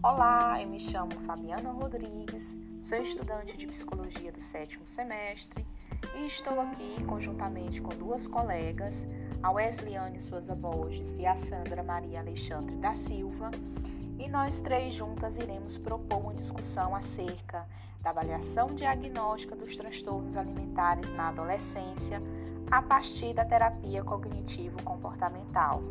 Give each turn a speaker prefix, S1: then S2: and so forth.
S1: Olá, eu me chamo Fabiana Rodrigues, sou estudante de psicologia do sétimo semestre e estou aqui conjuntamente com duas colegas, a Wesleyane Souza Borges e a Sandra Maria Alexandre da Silva, e nós três juntas iremos propor uma discussão acerca da avaliação diagnóstica dos transtornos alimentares na adolescência a partir da terapia cognitivo-comportamental.